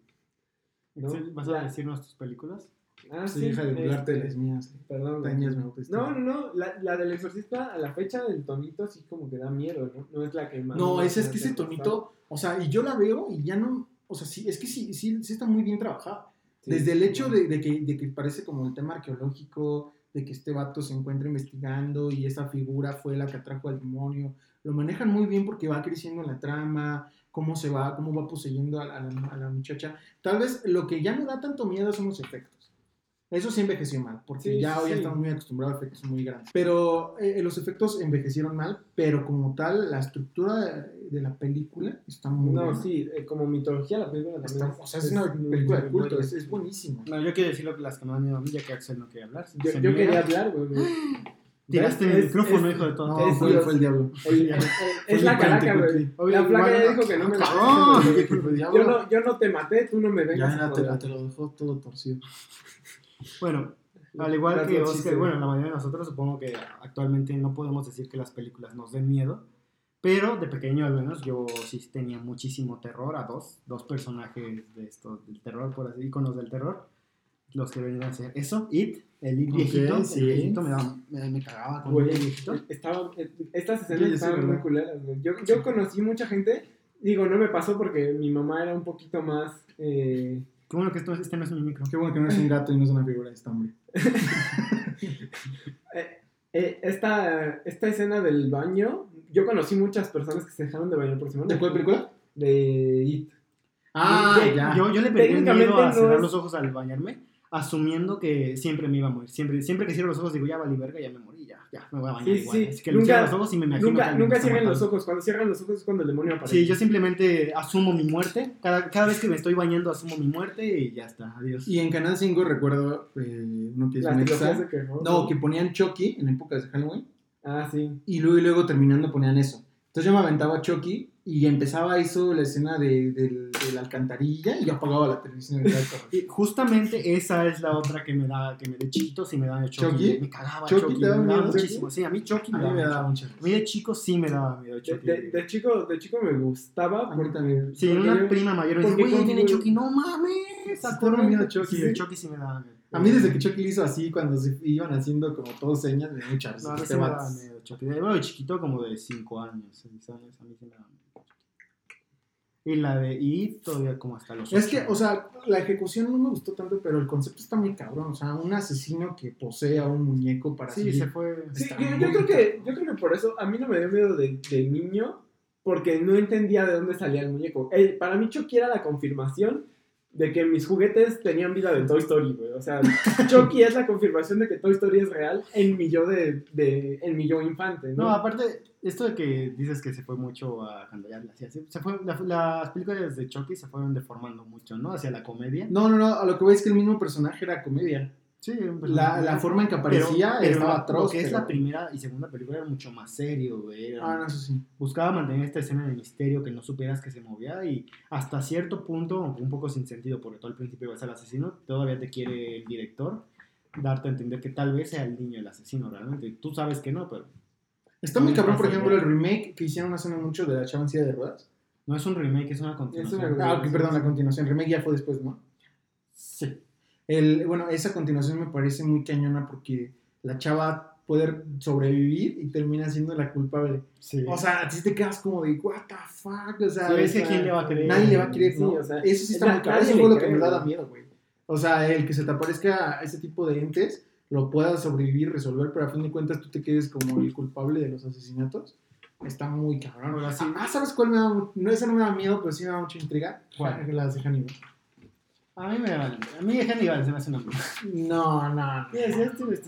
¿no? ¿Vas a decirnos tus películas? Ah, Sí, deja de burlarte de este, las mías. Perdón. güey. Dañas mi autoestima. No, no, no, la, la del exorcista a la fecha del tonito sí como que da miedo, ¿no? No es la que más... No, me es hace que ese tonito, o sea, y yo la veo y ya no, o sea, sí, es que sí, sí, sí está muy bien trabajada. Desde el hecho de, de que, de que parece como el tema arqueológico, de que este vato se encuentra investigando y esa figura fue la que atrajo al demonio, lo manejan muy bien porque va creciendo la trama, cómo se va, cómo va poseyendo a, a la, a la muchacha. Tal vez lo que ya no da tanto miedo son los efectos. Eso sí envejeció mal, porque Sí, ya hoy sí. estamos muy acostumbrados a efectos muy grandes. Pero eh, los efectos envejecieron mal, pero como tal, la estructura de, de la película está muy No, buena. sí, eh, como mitología la película también Está- o sea, es una muy- película de culto, es, es buenísima. No, yo quiero decir lo que las que me dan miedo a mí, ya que Axel no quiere hablar. Yo, quería hablar, güey. güey. Tiraste Es- el es- micrófono, es- hijo de todo. No, Es fue, el diablo. el- el- es la calaca, güey. La flaca ya dijo que no me ¡Cabrón! Yo no, yo no te maté, tú no me vengas Ya te lo dejó todo torcido. Bueno, al igual que Oscar, bueno, la mayoría de nosotros supongo que actualmente no podemos decir que las películas nos den miedo, pero de pequeño al menos yo sí tenía muchísimo terror a dos, dos personajes de esto, del terror, por así, iconos del terror, los que venían a hacer eso, It, el It viejito, sí. el viejito me, daba- me, me cagaba con Güey, el viejito. estaba, eh, estas escenas sí, estaban muy culeras, güey. Yo, yo conocí mucha gente, digo, no me pasó porque mi mamá era un poquito más... eh, Qué bueno que esto, este no es mi micro. Qué bueno que no es un gato y no es una figura de estambre. eh, esta, esta escena del baño, yo conocí muchas personas que se dejaron de bañar por semana. ¿De cuál película? De It. Ah, Yo- ya. Yo, yo le perdí miedo a no cerrar es- los ojos al bañarme, asumiendo que siempre me iba a morir. Siempre, siempre que cierro los ojos digo, ya valí verga, ya me morí, ya, me voy a bañar Sí, igual. sí. Así que Nunca- cierro los ojos y me imagino Nunca, nunca está cierren los ojos. Cuando cierran los ojos es cuando el demonio aparece. Sí, yo simplemente asumo mi muerte. Cada, cada vez que me estoy bañando asumo mi muerte y ya está, adiós. Y en Canal 5 recuerdo eh, uno que es un extra. No, que ponían Chucky en épocas de Halloween. Ah, sí. Y luego, y luego terminando ponían eso. Entonces yo me aventaba Chucky y empezaba eso, la escena de, del- de la alcantarilla y yo apagaba la televisión. y justamente esa es la otra que me da, que me de chiquito sí me da de Chucky. ¿Chucky? Me cagaba ¿Chucky Chucky, te daba me daba muchísimo. Sí, a mí Chucky A me mí me daba daba mucho. A mí de chico sí me daba miedo De, Chucky. de- de chico, de chico me gustaba. A porque- también. Sí, porque una yo- prima mayor me dice, güey, como- Chucky, no mames. Daba miedo Chucky. Sí, de Chucky sí me daba miedo. A mí desde que Chucky lo hizo así, cuando se iban haciendo como todos señas de muchas No, a mí sí me daba miedo Chucky. De, bueno, de chiquito como de 5 años, 6 años, a mí sí me daba miedo. Y la de It todavía como hasta los Es que, o sea, la ejecución no me gustó tanto, pero el concepto está muy cabrón. O sea, un asesino que posee a un muñeco para Sí, se fue. Sí, yo, creo que, yo creo que por eso a mí no me dio miedo de, de niño, porque no entendía de dónde salía el muñeco. Eh, para mí Chucky era la confirmación de que mis juguetes tenían vida de Toy Story, güey. O sea, Chucky es la confirmación de que Toy Story es real en mi yo, de, de- en mi yo infante, ¿no? No, aparte, esto de que dices que se fue mucho a cuando ya la hacía así, se fue, la- las películas de Chucky se fueron deformando mucho, ¿no? Hacia la comedia. No, no, no, a lo que voy es que el mismo personaje era comedia. Sí, La, la forma en que aparecía pero, pero estaba lo atroz. que es pero- la primera y segunda película era mucho más serio, güey. Era- Ah, no, eso sí. Buscaba mantener esta escena de misterio que no supieras que se movía y hasta cierto punto, un poco sin sentido, porque todo al principio vas al asesino, todavía te quiere el director darte a entender que tal vez sea el niño el asesino realmente. Tú sabes que no, pero Está muy cabrón, por ejemplo, el remake que hicieron hace no mucho de la chava de ruedas. no es un remake, es una continuación. una- Ah, ok, perdón, la continuación. El remake ya fue después, ¿no? Sí. El, bueno, esa continuación me parece muy cañona porque la chava puede sobrevivir y termina siendo la culpable. sí. O sea, a ti te quedas como de, what the fuck, o sea, Sí, que ¿quién le va a creer? Nadie le va a creer, Sí, ¿no? o sea, eso sí está muy nadie eso fue lo que me da miedo, güey. O sea, el que se te aparezca a ese tipo de entes, lo puedas sobrevivir, resolver, pero a fin de cuentas tú te quedes como el culpable de los asesinatos. Está muy cabrón. Sí. Ah, ¿sabes cuál me da? No, esa no me da miedo, pero sí me da mucha intriga. ¿Cuál? Las de Hannibal. A mí me vale. A mí Hannibal se me hace una broma. No, no. Sí, sí.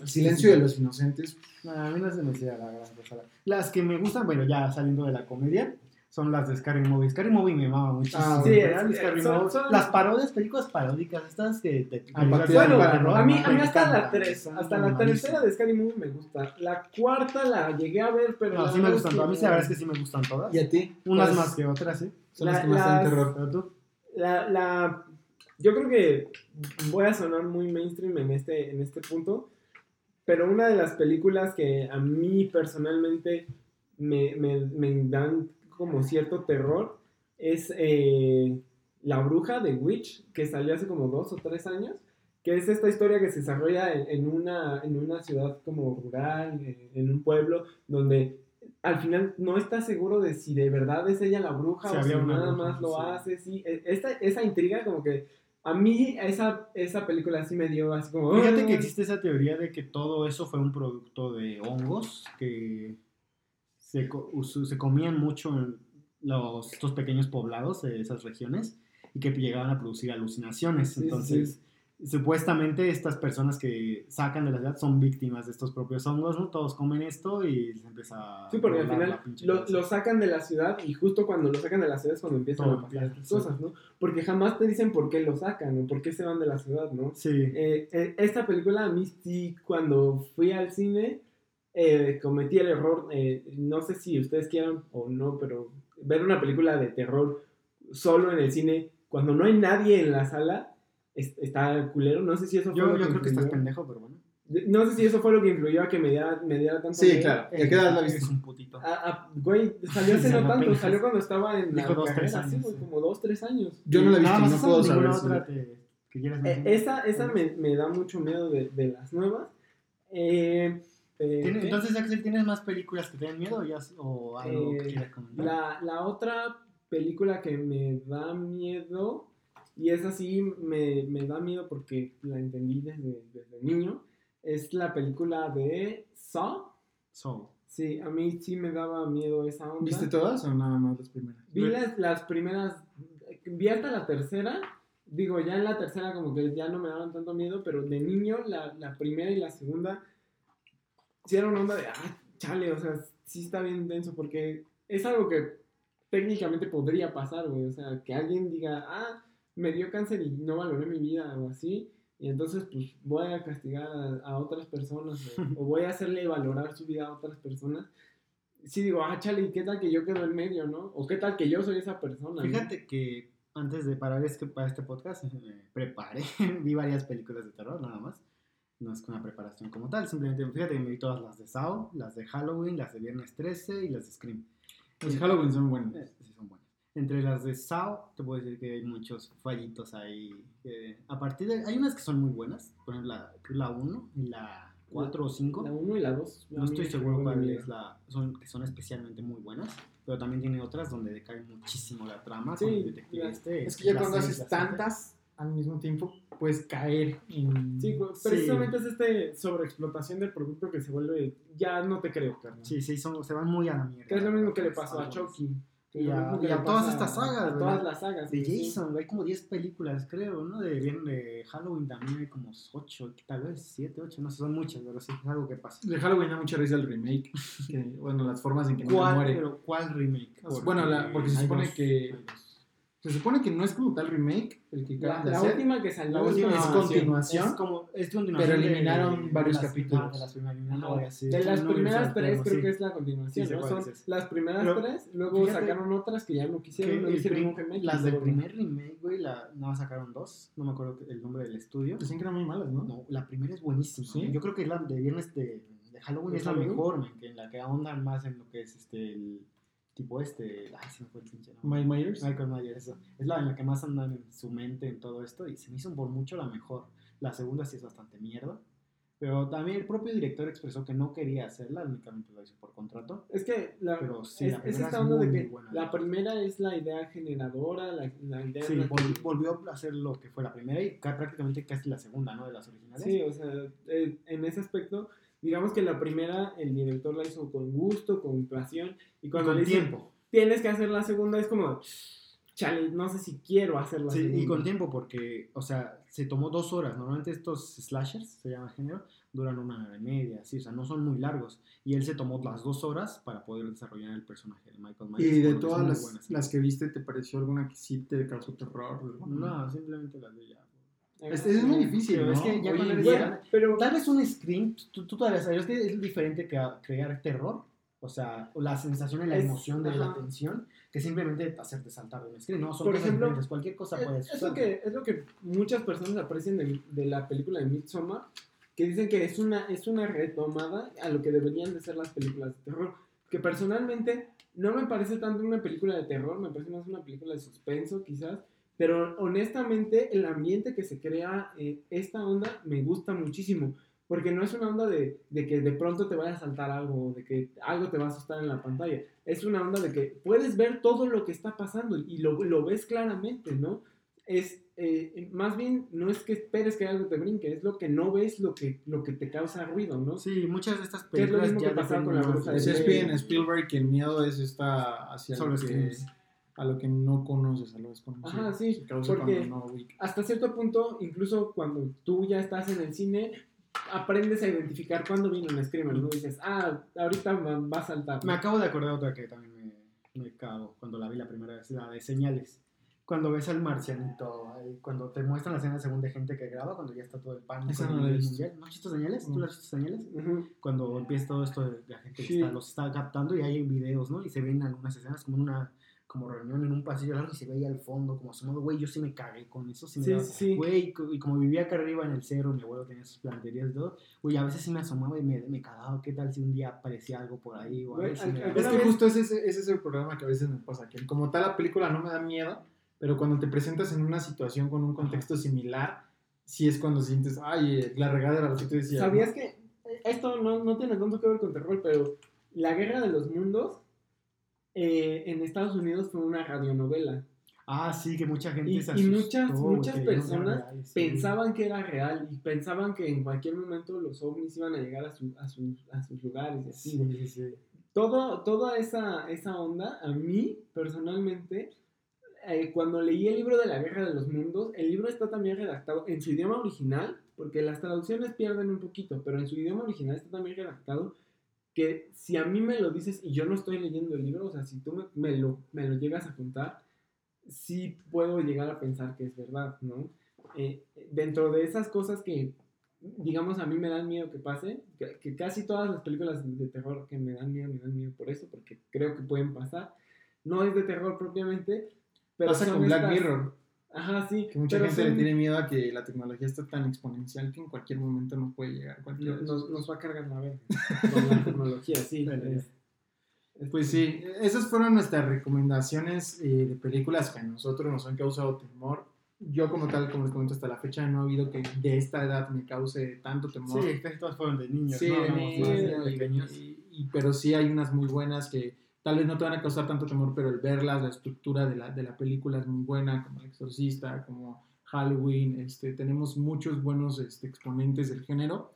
El silencio de los inocentes. No, a mí no se me hacía la gran cosa. Las que me gustan, bueno, ya saliendo de la comedia, son las de Scary Movie. Scary Movie me mama muchísimo. Ah, Sí, ¿verdad? es- Scary son- Movie. son- Las parodias, películas paródicas, estas que te... Ah, Bueno, terror, a mí, ¿no? a mí hasta la encantan, 3, son hasta la tercera de Scary Movie me gusta. La cuarta la llegué a ver, pero... No, sí me gustan todas. A mí sí, la verdad es que sí me gustan todas. ¿Y a ti? Unas ¿Cuáles más que otras, ¿sí? Son las La- que más dan terror. ¿Pero tú? La, la, yo creo que voy a sonar muy mainstream en este, en este punto, pero una de las películas que a mí personalmente me, me, me dan como cierto terror es eh, La Bruja de Witch, que salió hace como dos o tres años, que es esta historia que se desarrolla en, en una, en una ciudad como rural, en, en un pueblo, donde al final no está seguro de si de verdad es ella la bruja o si nada bruja, más lo sí. hace, sí. E- Esta, esa intriga como que a mí esa, esa película sí me dio así como... Fíjate que "Ah". existe esa teoría de que todo eso fue un producto de hongos que se, comían mucho en los, estos pequeños poblados de esas regiones y que llegaban a producir alucinaciones. Sí, sí, Entonces, supuestamente estas personas que sacan de la ciudad son víctimas de estos propios hongos, ¿no? Todos comen esto y se empieza a Sí, porque al final lo, sacan de la ciudad y justo cuando lo sacan de la ciudad es cuando empiezan Todo a pasar estas sí. cosas, ¿no? Porque jamás te dicen por qué lo sacan o por qué se van de la ciudad, ¿no? Sí. Eh, eh, esta película a mí sí, cuando fui al cine, eh, cometí el error, eh, no sé si ustedes quieran o no, pero ver una película de terror solo en el cine, cuando no hay nadie en la sala, está culero. No sé si eso fue Yo, lo yo que creo que estás influyó. pendejo, pero bueno. No sé si eso fue lo que influyó a que me diera, me diera tanto Sí, miedo. claro. ¿Y a qué edad la Es viste? un putito. Ah, ah, güey, salió hace no no tanto, salió cuando estaba en Dijo la dos, tres años, sí. como dos, tres años. Yo no la he visto, no esa, puedo saber. otra te- que Eh, esa esa me, me da mucho miedo de, de las nuevas. Eh, eh, ¿Tienes- ¿qué? Entonces, Axel, ¿tienes más películas que te den miedo o, ya, o algo Eh, que quieras comentar? la, la otra película que me da miedo, y esa sí me, me da miedo porque la entendí desde, desde niño, es la película de Saw. Soul. Sí, a mí sí me daba miedo esa onda. ¿Viste todas o nada más las primeras? Vi las, las primeras, vi hasta la tercera, digo, ya en la tercera como que ya no me daban tanto miedo, pero de niño la, la primera y la segunda, sí era una onda de, ah, chale, o sea, sí está bien denso, porque es algo que técnicamente podría pasar, güey, o sea, que alguien diga, ah, me dio cáncer y no valoré mi vida o así, y entonces pues voy a castigar a, a otras personas o, o voy a hacerle valorar su vida a otras personas. Sí digo, ah, chale, ¿y qué tal que yo quedo en medio, no? O qué tal que yo soy esa persona, ¿no? Fíjate que antes de parar este, para este podcast, me preparé. vi varias películas de terror, nada más. No es una preparación como tal, simplemente fíjate que me vi todas las de Saw, las de Halloween, las de Viernes 13 y las de Scream. Los Halloween son buenos. Eh, sí, son buenas. Entre las de Saw, te puedo decir que hay muchos fallitos ahí. eh, a partir de. Hay unas que son muy buenas, por ejemplo, la, la 1 y la 4 o 5. La 1 y la 2. No estoy seguro cuál es la. Son, que son especialmente muy buenas, pero también tiene otras donde decae muchísimo la trama. Sí, con detective la- este, Es que ya cuando haces tantas al mismo tiempo, puedes caer en... Sí, Sí. precisamente es este sobreexplotación del producto que se vuelve. Ya no te creo, carnal. Sí, sí, son, se van muy a la mierda. Que es lo mismo que le pasó a Algunas. Y a- y todas estas sagas, todas las sagas. De sí. Jason, hay como 10 películas, creo, ¿no? De, bien, de Halloween también hay como 8, tal vez 7, 8, no sé, son muchas, pero sí, es algo que pasa. De Halloween da mucha risa el remake. que, bueno, las formas en que no ¿Cuál, muere. pero, ¿Cuál remake? Bueno, la- porque se supone dos, que- hay dos. Se supone que no es como tal remake el que La, acaban de la hacer. última que salió La es última es continuación. continuación. Es como, es continuación Pero de- eliminaron varios las- capítulos. de las primeras. De las No, tres creo sí. que es la continuación, Sí, ¿no? Son es. las primeras Pero, tres, luego fíjate sacaron otras que ya no quisieron, no hicieron prim- un remake. las del primer remake, güey, la, nada más sacaron dos. No me acuerdo el nombre del estudio. Dicen que eran muy malas, ¿no? No, la primera es buenísima. ¿Sí? Yo creo que la de viernes de, de Halloween ¿De es la mejor, en la que ahondan más en lo que es este el tipo este. Ay, se me fue el pinche nombre. Mike Myers. Michael Myers, eso. Es la en la que más andan en su mente en todo esto y se me hizo por mucho la mejor. La segunda sí es bastante mierda. Pero también el propio director expresó que no quería hacerla, únicamente lo hizo por contrato. Es que la, Pero sí, es, la es primera esta es onda muy, de que buena. la primera es la idea generadora, la, la idea Sí, la que- vol- volvió a hacer lo que fue la primera y ca- prácticamente casi la segunda, ¿no? De las originales. Sí, o sea, eh, en ese aspecto, digamos que la primera el director la hizo con gusto, con pasión, y cuando con le dicen, tiempo. tienes que hacer la segunda, es como, chale, no sé si quiero hacer la Sí, segunda. y con tiempo porque, o sea, se tomó dos horas. Normalmente estos slashers, se llama género, duran una hora y media, sí, o sea, no son muy largos. Y él se tomó las dos horas para poder desarrollar el personaje de Michael Myers. Y de todas las que viste, ¿te pareció alguna que sí te causó terror? No, simplemente las de ya. Es, es muy difícil, ¿no? es que ya Hoy cuando eres Bueno, pero Tal vez un scream, tú, tú todavía sabes que es diferente que crear terror. O sea, la sensación y la Es- emoción de la ajá. tensión, que simplemente hacerte saltar de un screen. No, son Por ejemplo. Cualquier cosa puede es, es lo que, es lo que muchas personas aprecian de, de la película de Midsommar, que dicen que es una, es una retomada a lo que deberían de ser las películas de terror. Que personalmente no me parece tanto una película de terror, me parece más una película de suspenso quizás, pero honestamente el ambiente que se crea, eh, esta onda, me gusta muchísimo. Porque no es una onda de, de que de pronto te vaya a saltar algo, de que algo te va a asustar en la pantalla. Es una onda de que puedes ver todo lo que está pasando y lo, lo ves claramente, ¿no? Es, eh, más bien, no es que esperes que algo te brinque, es lo que no ves lo que, lo que te causa ruido, ¿no? Sí, muchas de estas Que es lo películas mismo ya que pasaba con la bruja de-. Steven Spielberg que el miedo es esta hacia Sobre lo que. A lo que no conoces, a lo desconocido. Ajá, sí, porque- no. Hasta cierto punto, incluso cuando tú ya estás en el cine, aprendes a identificar cuándo viene un screamer, ¿no? Dices, ah, ahorita va, a saltar. Me acabo de acordar otra que también me, me cago cuando la vi la primera vez, la de señales. Cuando ves al marcianito, cuando te muestran la escena según de gente que graba, cuando ya está todo el a no mundial. ¿No has visto señales? ¿Tú las has visto señales? Ujú. Cuando empieza todo esto de la gente que Sí. está- los está captando y hay videos, ¿no? Y se ven algunas escenas como una como reunión en un pasillo largo y se veía al fondo como asomado, güey, yo sí me cagué con eso, sí me Sí, daba- sí, sí. güey, y como vivía acá arriba en el cerro, mi abuelo tenía sus planterías y todo, güey, a veces sí me asomaba y me, me cagaba, ¿qué tal si un día aparecía algo por ahí o Güey, al- me Es que justo ese, ese ese es el problema que a veces me pasa, que como tal la película no me da miedo, pero cuando te presentas en una situación con un contexto similar, sí es cuando sientes, ay, eh, la regadera, lo que tú decías. ¿Sabías ¿no? que esto no, no tiene tanto que ver con terror, pero la guerra de los mundos eh, en Estados Unidos fue una radionovela? Ah, sí, que mucha gente Y- se y asustó, muchas- güey, muchas era personas real, sí. Pensaban que era real y pensaban que en cualquier momento los ovnis iban a llegar a, su- a, sus- a sus lugares. y así. Sí, sí, sí. Todo, toda esa, esa onda, a mí personalmente, eh, cuando leí el libro de la Guerra de los Mundos, el libro está también redactado en su idioma original, porque las traducciones pierden un poquito, pero en su idioma original está también redactado que si a mí me lo dices y yo no estoy leyendo el libro, o sea, si tú me, me lo, me lo llegas a contar, sí puedo llegar a pensar que es verdad, ¿no? Eh, dentro de esas cosas que, digamos, a mí me dan miedo que pase, que, que casi todas las películas de terror que me dan miedo, me dan miedo por eso, porque creo que pueden pasar. No es de terror propiamente, pero Pasa con Black estas- Mirror, Ajá, sí. que mucha gente le tiene miedo a que la tecnología está tan exponencial que en cualquier momento nos puede llegar. Cualquier nos, nos va a cargar la verga con la tecnología, sí. Pero- es- es- Pues sí, esas fueron nuestras recomendaciones eh, de películas que a nosotros nos han causado temor. Yo como tal, como les comento, hasta la fecha no ha habido que de esta edad me cause tanto temor. Sí, todas fueron de niños, Sí, ¿no? de niños, y- y- pero sí hay unas muy buenas que tal vez no te van a causar tanto temor, pero el verlas, la estructura de la, de la película es muy buena, como El Exorcista, como Halloween, este, tenemos muchos buenos este, exponentes del género.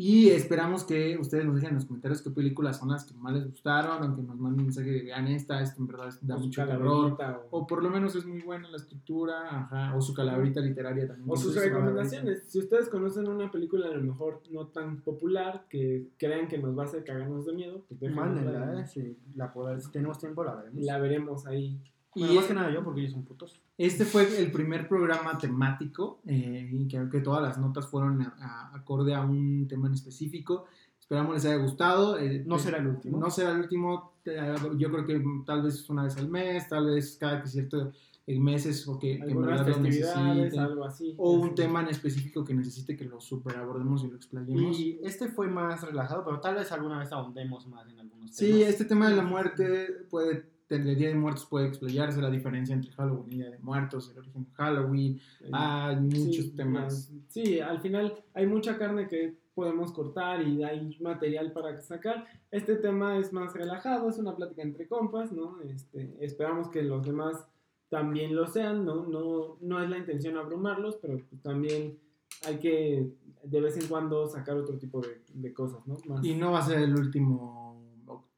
Y esperamos que ustedes nos dejen en los comentarios qué películas son las que más les gustaron, aunque nos manden un mensaje de vean esta, esto en verdad da o mucho calaverita, o- O por lo menos es muy buena la estructura, ajá, o su calaverita literaria también. O sus recomendaciones. Si ustedes conocen una película a lo mejor no tan popular que crean que nos va a hacer cagarnos de miedo, pues Mándenla, ¿eh? Si, la si tenemos tiempo, la veremos. la veremos ahí. Y Bueno, más es- que nada yo, porque ellos son putos. Este fue el primer programa temático eh, y creo que todas las notas fueron a- a- acorde a un tema en específico. Esperamos les haya gustado. eh, No eh, será el último. No será el último. eh, Yo creo que tal vez una vez al mes, tal vez cada que cierto meses o que, que en verdad lo necesiten. algo así. O un tema en específico que necesite que lo super abordemos y lo explayemos. Y este fue más relajado, pero tal vez alguna vez ahondemos más en algunos Sí, temas. este tema de la muerte puede, el Día de Muertos puede explayarse, la diferencia entre Halloween y Día de Muertos, el origen de Halloween, hay muchos sí, temas. Sí, al final hay mucha carne que podemos cortar y hay material para sacar. Este tema es más relajado, es una plática entre compas, ¿no? Este, esperamos que los demás también lo sean, ¿no? No, no es la intención abrumarlos, pero pues también hay que de vez en cuando sacar otro tipo de, de cosas, ¿no? Más- Y no va a ser el último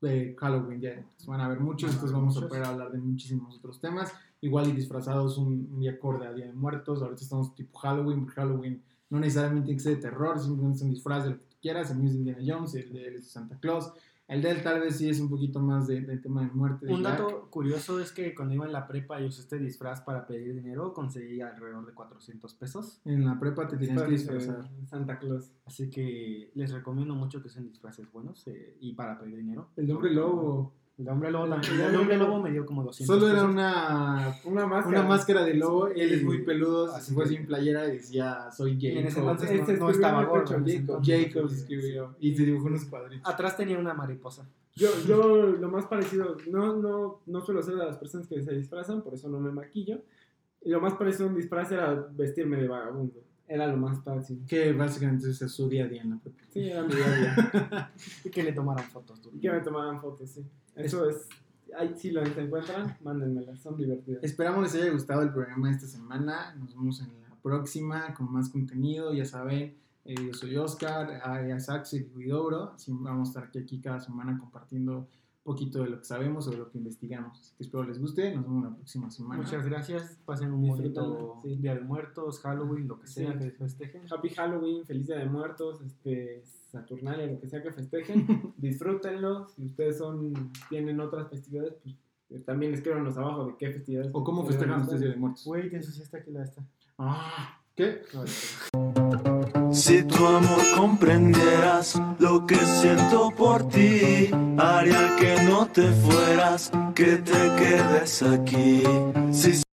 de Halloween, ya van a haber muchos, entonces vamos a poder hablar de muchísimos otros temas, igual y disfrazados un, día acorde a Día de Muertos, ahorita estamos tipo Halloween, porque Halloween no necesariamente tiene que ser de terror, simplemente es un disfraz de lo que tú quieras, el mío es de Indiana Jones, el de Santa Claus, el de él tal vez sí es un poquito más de, tema de muerte. de Un Jack. dato curioso es que cuando iba en la prepa y usé este disfraz para pedir dinero, conseguí alrededor de 400 pesos. En la prepa te tenías que disfrazar. Santa Claus. Así que les recomiendo mucho que usen disfraces buenos eh, y para pedir dinero. El hombre lobo. El hombre lobo, también- El hombre lobo me dio como 200 Solo era una, Una máscara. una máscara de lobo, él es muy peludo, Así fue sin playera y decía, soy Y en ese Jacob. entonces Ese no, no estaba gordo. Jacob. Jacob escribió y se dibujó unos cuadritos. Atrás tenía una mariposa. Yo, yo lo más parecido, no, no, no suelo ser de las personas que se disfrazan, por eso no me maquillo. Y lo más parecido a un disfraz era vestirme de vagabundo. Era lo más fácil. Que básicamente es su día a día en la. Sí, era mi día a día. Y que le tomaran fotos. tú. Y que me tomaran fotos, sí. Eso es. Ahí, si lo encuentran, mándenmelas, son divertidas. Esperamos les haya gustado el programa de esta semana. Nos vemos en la próxima con más contenido. Ya saben, eh, yo soy Oscar, hay Sax y Guidobro. Vamos a estar aquí, cada semana compartiendo poquito de lo que sabemos o de lo que investigamos. Así que espero les guste. Nos vemos la próxima semana. Muchas gracias. Pasen un bonito sí. Día de Muertos, Halloween, lo que sea Sí. que festejen. Happy Halloween, feliz Día de Muertos, este, Saturnalia, lo que sea que festejen. Disfrútenlo. Si ustedes son tienen otras festividades, pues eh, también escríbanos abajo de qué festividades. ¿O cómo festejan ustedes Día de Muertos? Güey, te ensuciaste aquí la esta. Ah, ¿qué? Si tu amor comprendieras lo que siento por ti, haría que no te fueras, que te quedes aquí.